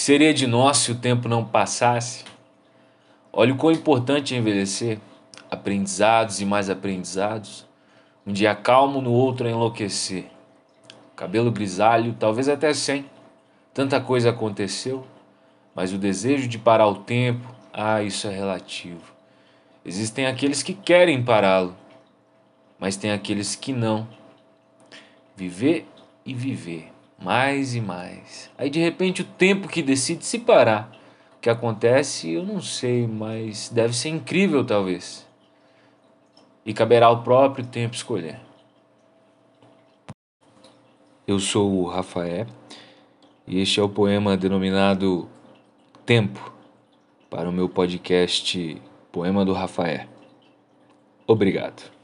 que seria de nós se o tempo não passasse? Olha o quão importante é envelhecer. Aprendizados e mais aprendizados. Um dia calmo, no outro enlouquecer. Cabelo grisalho, talvez até sem. Tanta coisa aconteceu, mas o desejo de parar o tempo, ah, isso é relativo. Existem aqueles que querem pará-lo, mas tem aqueles que não. Viver e viver, mais e mais. Aí de repente o tempo que decide se parar. O que acontece, eu não sei, mas deve ser incrível talvez. E caberá ao próprio tempo escolher. Eu sou o Rafael e este é o poema denominado Tempo para o meu podcast Poema do Rafael. Obrigado.